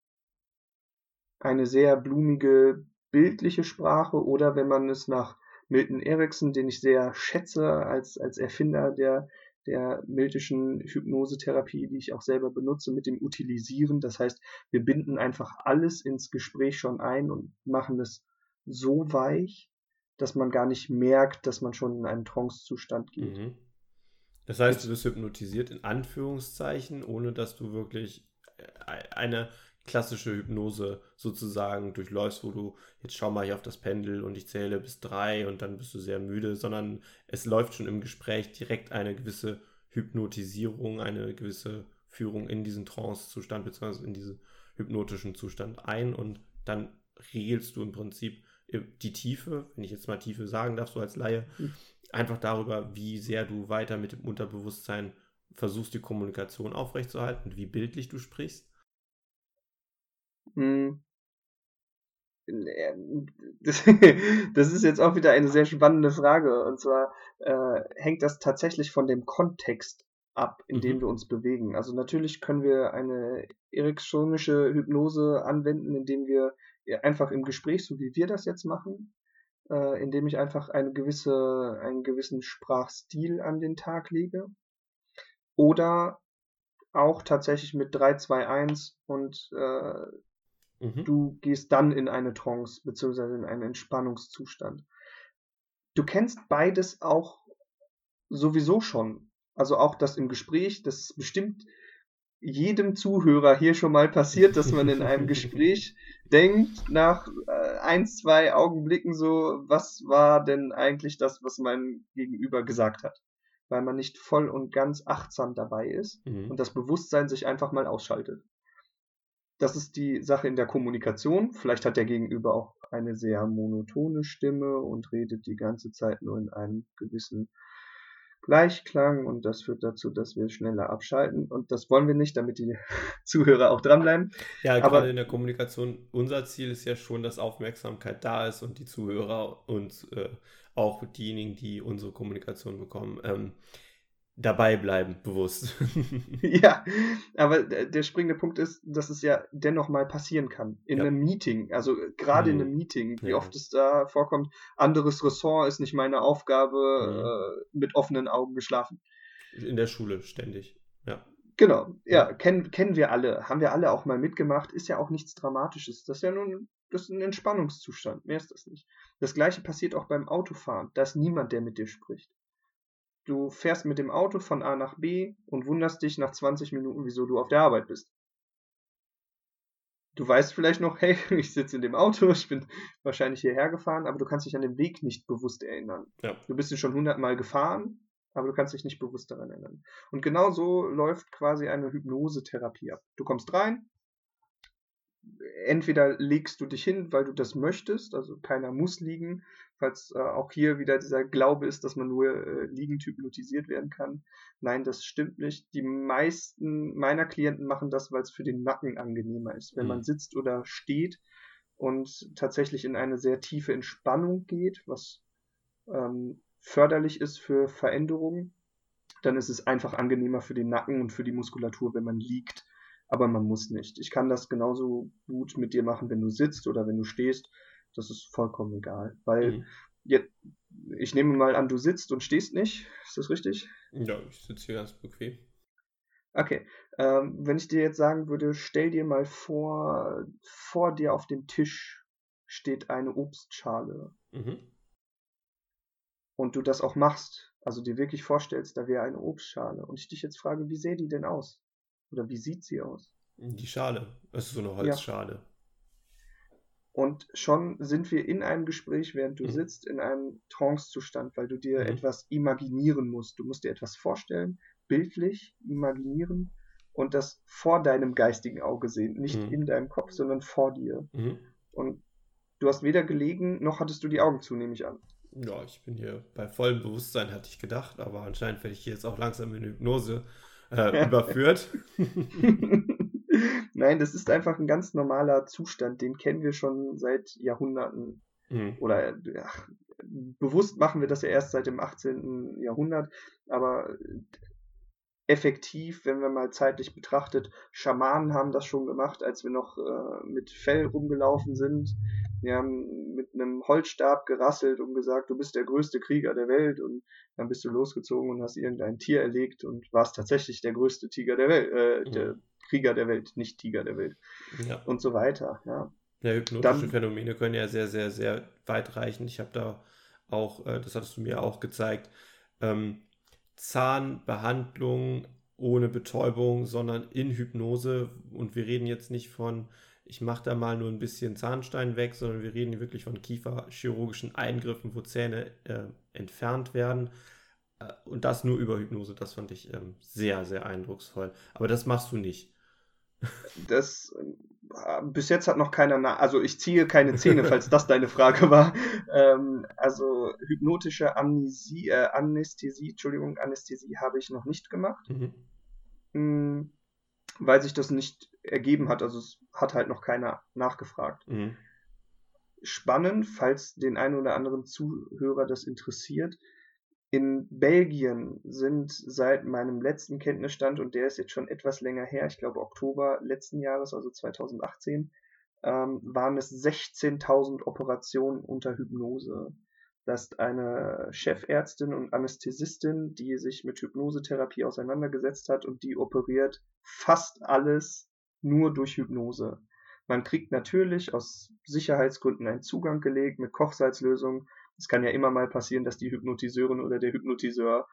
eine sehr blumige bildliche Sprache oder wenn man es nach Milton Erickson, den ich sehr schätze als, als Erfinder der, der miltischen Hypnosetherapie, die ich auch selber benutze, mit dem Utilisieren. Das heißt, wir binden einfach alles ins Gespräch schon ein und machen es so weich, dass man gar nicht merkt, dass man schon in einen Trance-Zustand geht. Mhm. Das heißt, du bist hypnotisiert in Anführungszeichen, ohne dass du wirklich äh, eine klassische Hypnose sozusagen durchläufst, wo du jetzt schau mal hier auf das Pendel und ich zähle bis drei und dann bist du sehr müde, sondern es läuft schon im Gespräch direkt eine gewisse Hypnotisierung, eine gewisse Führung in diesen Trance-Zustand bzw. in diesen hypnotischen Zustand ein und dann regelst du im Prinzip die Tiefe, wenn ich jetzt mal Tiefe sagen darf, so als Laie, mhm einfach darüber, wie sehr du weiter mit dem Unterbewusstsein versuchst, die Kommunikation aufrechtzuerhalten wie bildlich du sprichst? Hm. Das, das ist jetzt auch wieder eine sehr spannende Frage. Und zwar äh, hängt das tatsächlich von dem Kontext ab, in dem mhm. wir uns bewegen. Also natürlich können wir eine eriksonische Hypnose anwenden, indem wir einfach im Gespräch, so wie wir das jetzt machen, äh, indem ich einfach eine gewisse, einen gewissen Sprachstil an den Tag lege. Oder auch tatsächlich mit 3, 2, 1 und äh, mhm. du gehst dann in eine Trance beziehungsweise in einen Entspannungszustand. Du kennst beides auch sowieso schon. Also auch das im Gespräch, das ist bestimmt jedem Zuhörer hier schon mal passiert, dass man in einem Gespräch denkt nach äh, ein, zwei Augenblicken so, was war denn eigentlich das, was mein Gegenüber gesagt hat? Weil man nicht voll und ganz achtsam dabei ist mhm. und das Bewusstsein sich einfach mal ausschaltet. Das ist die Sache in der Kommunikation. Vielleicht hat der Gegenüber auch eine sehr monotone Stimme und redet die ganze Zeit nur in einem gewissen Gleichklang und das führt dazu, dass wir schneller abschalten und das wollen wir nicht, damit die Zuhörer auch dranbleiben. Ja, Aber, gerade in der Kommunikation, unser Ziel ist ja schon, dass Aufmerksamkeit da ist und die Zuhörer und äh, auch diejenigen, die unsere Kommunikation bekommen, ähm, dabei bleiben, bewusst. ja, aber der springende Punkt ist, dass es ja dennoch mal passieren kann. In ja. einem Meeting, also gerade mhm. in einem Meeting, wie ja. oft es da vorkommt, anderes Ressort ist nicht meine Aufgabe, mhm. äh, mit offenen Augen geschlafen. In der Schule ständig, ja. Genau, ja, ja, kennen, kennen wir alle, haben wir alle auch mal mitgemacht, ist ja auch nichts Dramatisches. Das ist ja nun, das ist ein Entspannungszustand, mehr ist das nicht. Das gleiche passiert auch beim Autofahren. Da ist niemand, der mit dir spricht. Du fährst mit dem Auto von A nach B und wunderst dich nach 20 Minuten, wieso du auf der Arbeit bist. Du weißt vielleicht noch, hey, ich sitze in dem Auto, ich bin wahrscheinlich hierher gefahren, aber du kannst dich an den Weg nicht bewusst erinnern. Ja. Du bist ihn schon hundertmal gefahren, aber du kannst dich nicht bewusst daran erinnern. Und genau so läuft quasi eine Hypnosetherapie ab. Du kommst rein, entweder legst du dich hin, weil du das möchtest, also keiner muss liegen, falls äh, auch hier wieder dieser Glaube ist, dass man nur äh, liegend hypnotisiert werden kann. Nein, das stimmt nicht. Die meisten meiner Klienten machen das, weil es für den Nacken angenehmer ist. Wenn mhm. man sitzt oder steht und tatsächlich in eine sehr tiefe Entspannung geht, was ähm, förderlich ist für Veränderungen, dann ist es einfach angenehmer für den Nacken und für die Muskulatur, wenn man liegt aber man muss nicht. Ich kann das genauso gut mit dir machen, wenn du sitzt oder wenn du stehst. Das ist vollkommen egal, weil mhm. jetzt, ich nehme mal an, du sitzt und stehst nicht. Ist das richtig? Ja, ich sitze hier ganz bequem. Okay. Ähm, wenn ich dir jetzt sagen würde, stell dir mal vor, vor dir auf dem Tisch steht eine Obstschale. Mhm. Und du das auch machst, also dir wirklich vorstellst, da wäre eine Obstschale. Und ich dich jetzt frage, wie sähe die denn aus? Oder wie sieht sie aus? Die Schale. Es ist so eine Holzschale. Ja. Und schon sind wir in einem Gespräch, während du mhm. sitzt, in einem Trance-Zustand, weil du dir mhm. etwas imaginieren musst. Du musst dir etwas vorstellen, bildlich imaginieren und das vor deinem geistigen Auge sehen. Nicht mhm. in deinem Kopf, sondern vor dir. Mhm. Und du hast weder gelegen, noch hattest du die Augen zu, nehme ich an. Ja, ich bin hier bei vollem Bewusstsein, hatte ich gedacht, aber anscheinend werde ich hier jetzt auch langsam in Hypnose äh, überführt. Nein, das ist einfach ein ganz normaler Zustand, den kennen wir schon seit Jahrhunderten. Mhm. Oder ach, bewusst machen wir das ja erst seit dem 18. Jahrhundert, aber effektiv, wenn man mal zeitlich betrachtet, Schamanen haben das schon gemacht, als wir noch äh, mit Fell rumgelaufen sind. Wir haben mit einem Holzstab gerasselt und gesagt, du bist der größte Krieger der Welt und dann bist du losgezogen und hast irgendein Tier erlegt und warst tatsächlich der größte Tiger der Welt, äh, mhm. der Krieger der Welt, nicht Tiger der Welt. Ja. Und so weiter, ja. Ja, hypnotische Dann, Phänomene können ja sehr, sehr, sehr weit reichen. Ich habe da auch, äh, das hattest du mir auch gezeigt, ähm, Zahnbehandlung ohne Betäubung, sondern in Hypnose. Und wir reden jetzt nicht von, ich mache da mal nur ein bisschen Zahnstein weg, sondern wir reden wirklich von kieferchirurgischen Eingriffen, wo Zähne äh, entfernt werden. Äh, und das nur über Hypnose. Das fand ich ähm, sehr, sehr eindrucksvoll. Aber das machst du nicht. Das äh, bis jetzt hat noch keiner nach. Also ich ziehe keine Zähne, falls das deine Frage war. Ähm, also hypnotische Amnesie, äh, Anästhesie, Entschuldigung, Anästhesie habe ich noch nicht gemacht. Mhm. Hm, weil sich das nicht ergeben hat. Also es hat halt noch keiner nachgefragt. Mhm. Spannend, falls den einen oder anderen Zuhörer das interessiert. In Belgien sind seit meinem letzten Kenntnisstand, und der ist jetzt schon etwas länger her, ich glaube Oktober letzten Jahres, also 2018, ähm, waren es 16.000 Operationen unter Hypnose. Das ist eine Chefärztin und Anästhesistin, die sich mit Hypnosetherapie auseinandergesetzt hat und die operiert fast alles nur durch Hypnose. Man kriegt natürlich aus Sicherheitsgründen einen Zugang gelegt mit Kochsalzlösung, es kann ja immer mal passieren, dass die Hypnotiseurin oder der Hypnotiseur,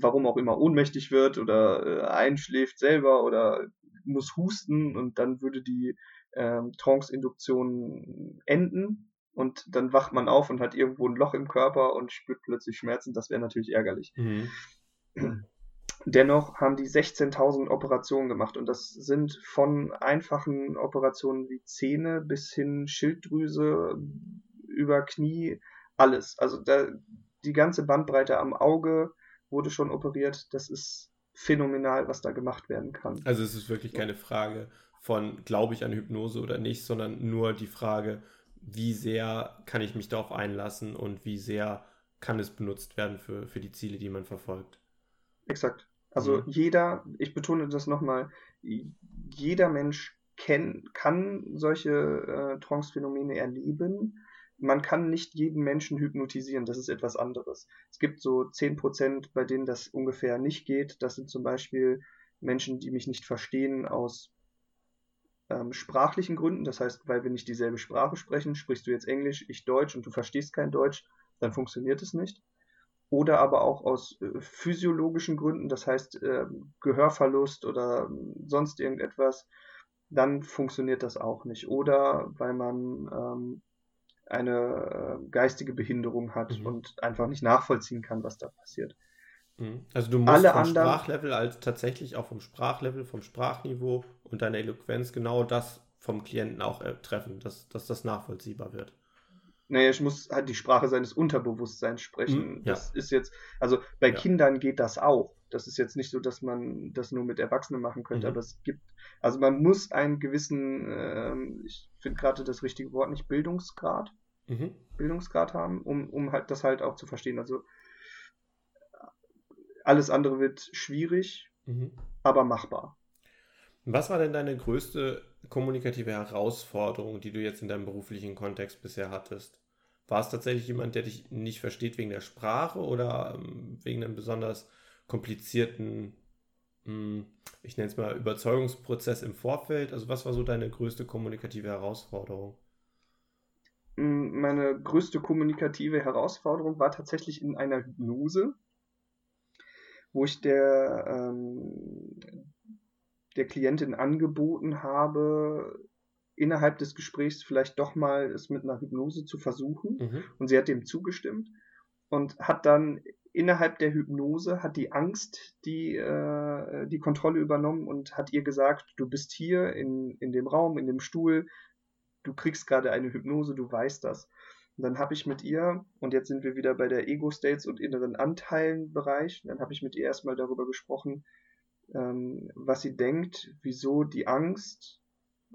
warum auch immer, ohnmächtig wird oder äh, einschläft selber oder muss husten und dann würde die ähm, Trance-Induktion enden und dann wacht man auf und hat irgendwo ein Loch im Körper und spürt plötzlich Schmerzen. Das wäre natürlich ärgerlich. Mhm. Dennoch haben die 16.000 Operationen gemacht und das sind von einfachen Operationen wie Zähne bis hin Schilddrüse über Knie, alles. Also da, die ganze Bandbreite am Auge wurde schon operiert. Das ist phänomenal, was da gemacht werden kann. Also es ist wirklich keine Frage von, glaube ich an Hypnose oder nicht, sondern nur die Frage, wie sehr kann ich mich darauf einlassen und wie sehr kann es benutzt werden für, für die Ziele, die man verfolgt. Exakt. Also mhm. jeder, ich betone das nochmal, jeder Mensch kenn, kann solche äh, Trance-Phänomene erleben man kann nicht jeden Menschen hypnotisieren, das ist etwas anderes. Es gibt so 10%, bei denen das ungefähr nicht geht. Das sind zum Beispiel Menschen, die mich nicht verstehen aus ähm, sprachlichen Gründen. Das heißt, weil wir nicht dieselbe Sprache sprechen, sprichst du jetzt Englisch, ich Deutsch und du verstehst kein Deutsch, dann funktioniert es nicht. Oder aber auch aus äh, physiologischen Gründen, das heißt äh, Gehörverlust oder äh, sonst irgendetwas, dann funktioniert das auch nicht. Oder weil man ähm, eine äh, geistige Behinderung hat mhm. und einfach nicht nachvollziehen kann, was da passiert. Mhm. Also du musst Alle vom anderen, Sprachlevel als tatsächlich auch vom Sprachlevel, vom Sprachniveau und deiner Eloquenz genau das vom Klienten auch äh, treffen, dass, dass das nachvollziehbar wird. Naja, ich muss halt die Sprache seines Unterbewusstseins sprechen. Mhm, ja. Das ist jetzt, also bei ja. Kindern geht das auch. Das ist jetzt nicht so, dass man das nur mit Erwachsenen machen könnte, mhm. aber es gibt, also man muss einen gewissen, äh, ich finde gerade das richtige Wort nicht, Bildungsgrad, mhm. Bildungsgrad haben, um, um halt das halt auch zu verstehen. Also alles andere wird schwierig, mhm. aber machbar. Was war denn deine größte kommunikative Herausforderung, die du jetzt in deinem beruflichen Kontext bisher hattest? war es tatsächlich jemand, der dich nicht versteht wegen der Sprache oder ähm, wegen einem besonders komplizierten, hm, ich nenne es mal, Überzeugungsprozess im Vorfeld? Also was war so deine größte kommunikative Herausforderung? Hm, meine größte kommunikative Herausforderung war tatsächlich in einer Hypnose, wo ich der, ähm, der Klientin angeboten habe, innerhalb des Gesprächs vielleicht doch mal es mit einer Hypnose zu versuchen. Mhm. Und sie hat dem zugestimmt und hat dann innerhalb der Hypnose hat die Angst die, äh, die Kontrolle übernommen und hat ihr gesagt, du bist hier in, in dem Raum, in dem Stuhl, du kriegst gerade eine Hypnose, du weißt das. Und dann habe ich mit ihr, und jetzt sind wir wieder bei der Ego-States und inneren Anteilen-Bereich, dann habe ich mit ihr erstmal darüber gesprochen, ähm, was sie denkt, wieso die Angst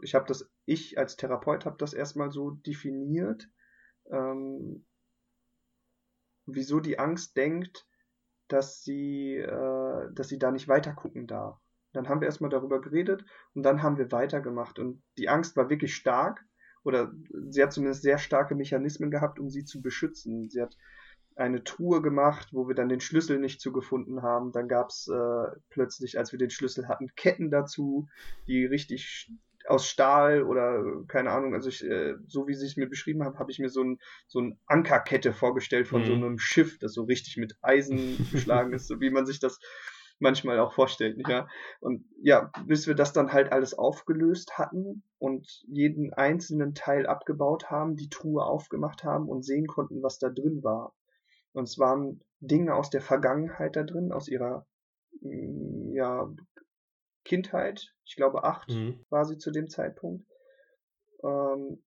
ich habe das, ich als Therapeut habe das erstmal so definiert, ähm, wieso die Angst denkt, dass sie, äh, dass sie da nicht weiter gucken darf. Dann haben wir erstmal darüber geredet und dann haben wir weitergemacht. Und die Angst war wirklich stark, oder sie hat zumindest sehr starke Mechanismen gehabt, um sie zu beschützen. Sie hat eine Truhe gemacht, wo wir dann den Schlüssel nicht zu gefunden haben. Dann gab es äh, plötzlich, als wir den Schlüssel hatten, Ketten dazu, die richtig aus Stahl oder keine Ahnung, also ich, äh, so wie sie es mir beschrieben haben, habe ich mir so ein so ein Ankerkette vorgestellt von mhm. so einem Schiff, das so richtig mit Eisen beschlagen ist, so wie man sich das manchmal auch vorstellt, nicht wahr? Und ja, bis wir das dann halt alles aufgelöst hatten und jeden einzelnen Teil abgebaut haben, die Truhe aufgemacht haben und sehen konnten, was da drin war. Und es waren Dinge aus der Vergangenheit da drin, aus ihrer mm, ja, Kindheit. Ich glaube, acht mhm. war sie zu dem Zeitpunkt. Ähm,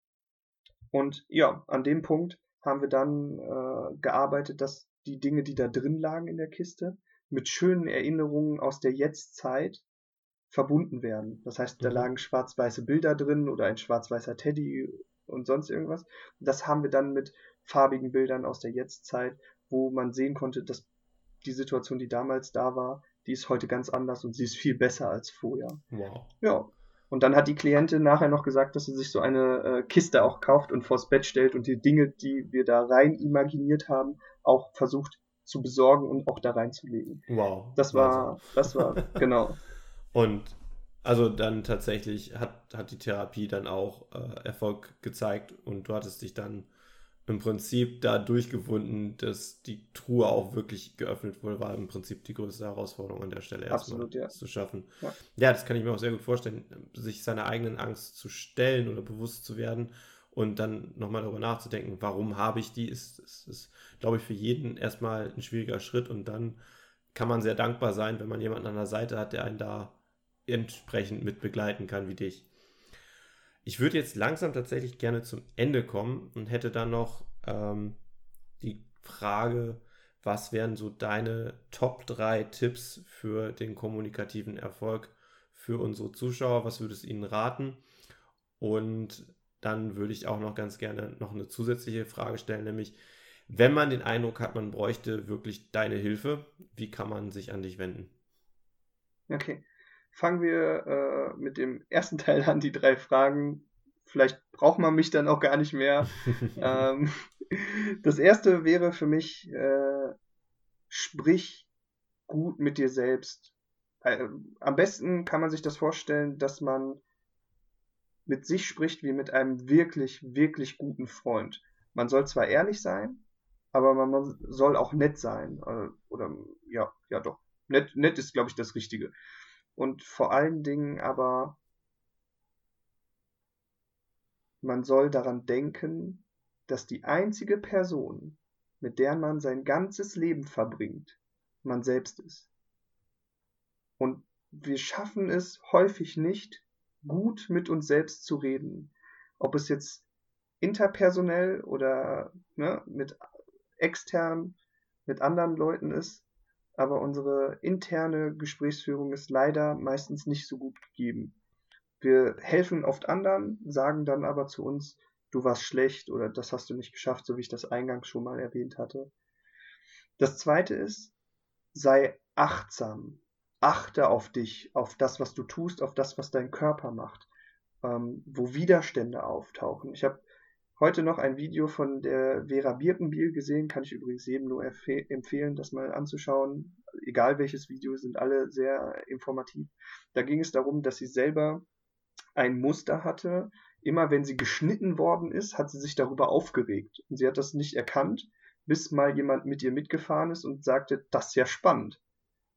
und ja, an dem Punkt haben wir dann äh, gearbeitet, dass die Dinge, die da drin lagen in der Kiste, mit schönen Erinnerungen aus der Jetztzeit verbunden werden. Das heißt, mhm. da lagen schwarz-weiße Bilder drin oder ein schwarz-weißer Teddy und sonst irgendwas. Das haben wir dann mit farbigen Bildern aus der Jetztzeit, wo man sehen konnte, dass die Situation, die damals da war, die ist heute ganz anders und sie ist viel besser als vorher. Wow. Ja. Und dann hat die Klientin nachher noch gesagt, dass sie sich so eine äh, Kiste auch kauft und vors Bett stellt und die Dinge, die wir da rein imaginiert haben, auch versucht zu besorgen und auch da reinzulegen. Wow. Das war, das war, genau. Und also dann tatsächlich hat, hat die Therapie dann auch äh, Erfolg gezeigt und du hattest dich dann im Prinzip da durchgewunden, dass die Truhe auch wirklich geöffnet wurde, war im Prinzip die größte Herausforderung an der Stelle erstmal ja. zu schaffen. Ja. ja. das kann ich mir auch sehr gut vorstellen, sich seiner eigenen Angst zu stellen oder bewusst zu werden und dann nochmal darüber nachzudenken, warum habe ich die, ist, ist, ist, glaube ich, für jeden erstmal ein schwieriger Schritt und dann kann man sehr dankbar sein, wenn man jemanden an der Seite hat, der einen da entsprechend mit begleiten kann wie dich. Ich würde jetzt langsam tatsächlich gerne zum Ende kommen und hätte dann noch ähm, die Frage, was wären so deine Top 3 Tipps für den kommunikativen Erfolg für unsere Zuschauer? Was würdest du ihnen raten? Und dann würde ich auch noch ganz gerne noch eine zusätzliche Frage stellen, nämlich, wenn man den Eindruck hat, man bräuchte wirklich deine Hilfe, wie kann man sich an dich wenden? Okay fangen wir äh, mit dem ersten Teil an, die drei Fragen. Vielleicht braucht man mich dann auch gar nicht mehr. ähm, das erste wäre für mich, äh, sprich gut mit dir selbst. Äh, am besten kann man sich das vorstellen, dass man mit sich spricht wie mit einem wirklich, wirklich guten Freund. Man soll zwar ehrlich sein, aber man soll auch nett sein. Äh, oder ja, ja doch. Nett, nett ist, glaube ich, das Richtige und vor allen Dingen aber man soll daran denken, dass die einzige Person, mit der man sein ganzes Leben verbringt, man selbst ist. Und wir schaffen es häufig nicht, gut mit uns selbst zu reden. Ob es jetzt interpersonell oder ne, mit extern, mit anderen Leuten ist aber unsere interne Gesprächsführung ist leider meistens nicht so gut gegeben. Wir helfen oft anderen, sagen dann aber zu uns, du warst schlecht oder das hast du nicht geschafft, so wie ich das eingangs schon mal erwähnt hatte. Das zweite ist, sei achtsam. Achte auf dich, auf das, was du tust, auf das, was dein Körper macht, ähm, wo Widerstände auftauchen. Ich habe heute noch ein Video von der Vera Birkenbiel gesehen, kann ich übrigens jedem nur empfehlen, das mal anzuschauen. Egal welches Video, sind alle sehr informativ. Da ging es darum, dass sie selber ein Muster hatte. Immer wenn sie geschnitten worden ist, hat sie sich darüber aufgeregt. Und sie hat das nicht erkannt, bis mal jemand mit ihr mitgefahren ist und sagte, das ist ja spannend.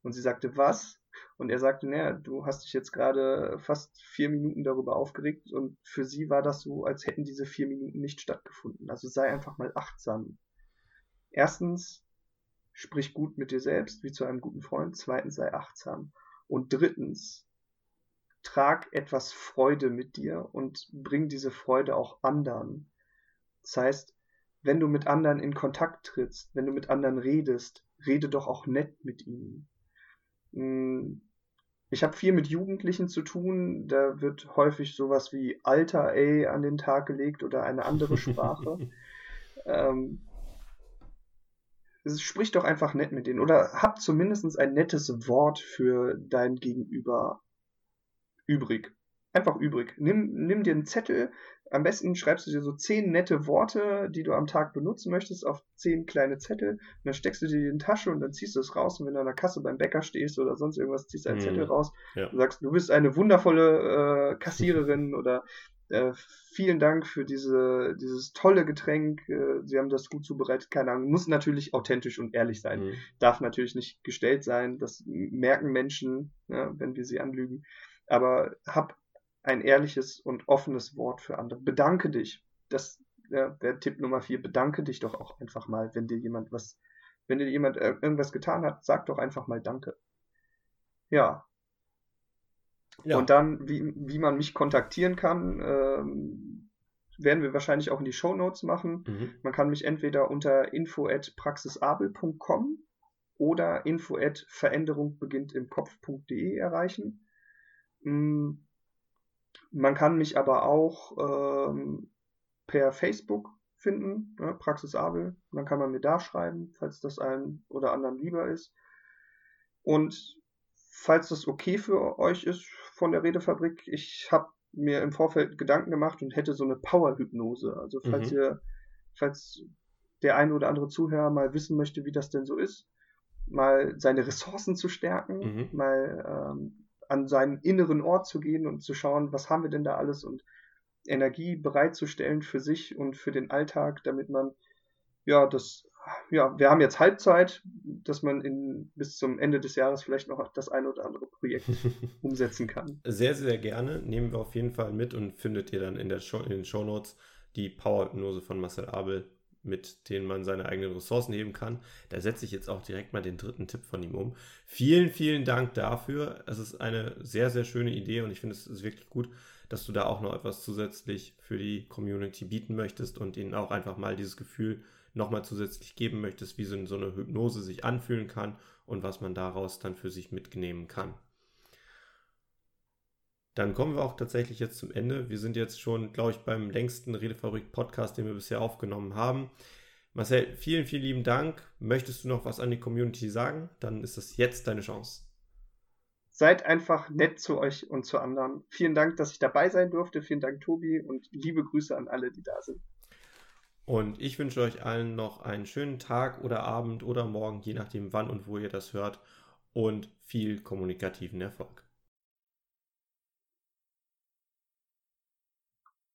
Und sie sagte, was? Und er sagte, naja, du hast dich jetzt gerade fast vier Minuten darüber aufgeregt und für sie war das so, als hätten diese vier Minuten nicht stattgefunden. Also sei einfach mal achtsam. Erstens, sprich gut mit dir selbst, wie zu einem guten Freund. Zweitens, sei achtsam. Und drittens, trag etwas Freude mit dir und bring diese Freude auch anderen. Das heißt, wenn du mit anderen in Kontakt trittst, wenn du mit anderen redest, rede doch auch nett mit ihnen. Hm, ich habe viel mit Jugendlichen zu tun. Da wird häufig sowas wie Alter, ey, an den Tag gelegt oder eine andere Sprache. ähm, sprich doch einfach nett mit denen oder hab zumindest ein nettes Wort für dein Gegenüber übrig einfach übrig. Nimm, nimm dir einen Zettel, am besten schreibst du dir so zehn nette Worte, die du am Tag benutzen möchtest, auf zehn kleine Zettel. Und dann steckst du dir die in die Tasche und dann ziehst du es raus. Und wenn du an der Kasse beim Bäcker stehst oder sonst irgendwas, ziehst du einen mm, Zettel raus ja. und sagst, du bist eine wundervolle äh, Kassiererin oder äh, vielen Dank für diese, dieses tolle Getränk. Äh, Sie haben das gut zubereitet. Keine Ahnung. Muss natürlich authentisch und ehrlich sein. Mm. Darf natürlich nicht gestellt sein. Das merken Menschen, ja, wenn wir sie anlügen. Aber hab ein ehrliches und offenes Wort für andere. Bedanke dich. Das wäre Tipp Nummer vier. Bedanke dich doch auch einfach mal, wenn dir jemand was, wenn dir jemand äh, irgendwas getan hat, sag doch einfach mal Danke. Ja. ja. Und dann, wie, wie man mich kontaktieren kann, ähm, werden wir wahrscheinlich auch in die Show Notes machen. Mhm. Man kann mich entweder unter info@praxisabel.com oder info at Veränderung beginnt im Kopf.de erreichen. Mhm man kann mich aber auch ähm, per Facebook finden, ne, Praxis Abel. Dann kann man mir da schreiben, falls das einem oder anderen lieber ist. Und falls das okay für euch ist von der Redefabrik, ich habe mir im Vorfeld Gedanken gemacht und hätte so eine Power-Hypnose. Also falls mhm. ihr, falls der eine oder andere Zuhörer mal wissen möchte, wie das denn so ist, mal seine Ressourcen zu stärken, mhm. mal ähm, an seinen inneren Ort zu gehen und zu schauen, was haben wir denn da alles und Energie bereitzustellen für sich und für den Alltag, damit man, ja, das, ja, wir haben jetzt Halbzeit, dass man in, bis zum Ende des Jahres vielleicht noch das eine oder andere Projekt umsetzen kann. Sehr, sehr gerne. Nehmen wir auf jeden Fall mit und findet ihr dann in, der Show, in den Show Notes die Power-Hypnose von Marcel Abel mit denen man seine eigenen Ressourcen heben kann. Da setze ich jetzt auch direkt mal den dritten Tipp von ihm um. Vielen, vielen Dank dafür. Es ist eine sehr, sehr schöne Idee und ich finde es ist wirklich gut, dass du da auch noch etwas zusätzlich für die Community bieten möchtest und ihnen auch einfach mal dieses Gefühl nochmal zusätzlich geben möchtest, wie so eine Hypnose sich anfühlen kann und was man daraus dann für sich mitnehmen kann. Dann kommen wir auch tatsächlich jetzt zum Ende. Wir sind jetzt schon, glaube ich, beim längsten Redefabrik-Podcast, den wir bisher aufgenommen haben. Marcel, vielen, vielen lieben Dank. Möchtest du noch was an die Community sagen? Dann ist das jetzt deine Chance. Seid einfach nett zu euch und zu anderen. Vielen Dank, dass ich dabei sein durfte. Vielen Dank, Tobi, und liebe Grüße an alle, die da sind. Und ich wünsche euch allen noch einen schönen Tag oder Abend oder Morgen, je nachdem wann und wo ihr das hört. Und viel kommunikativen Erfolg.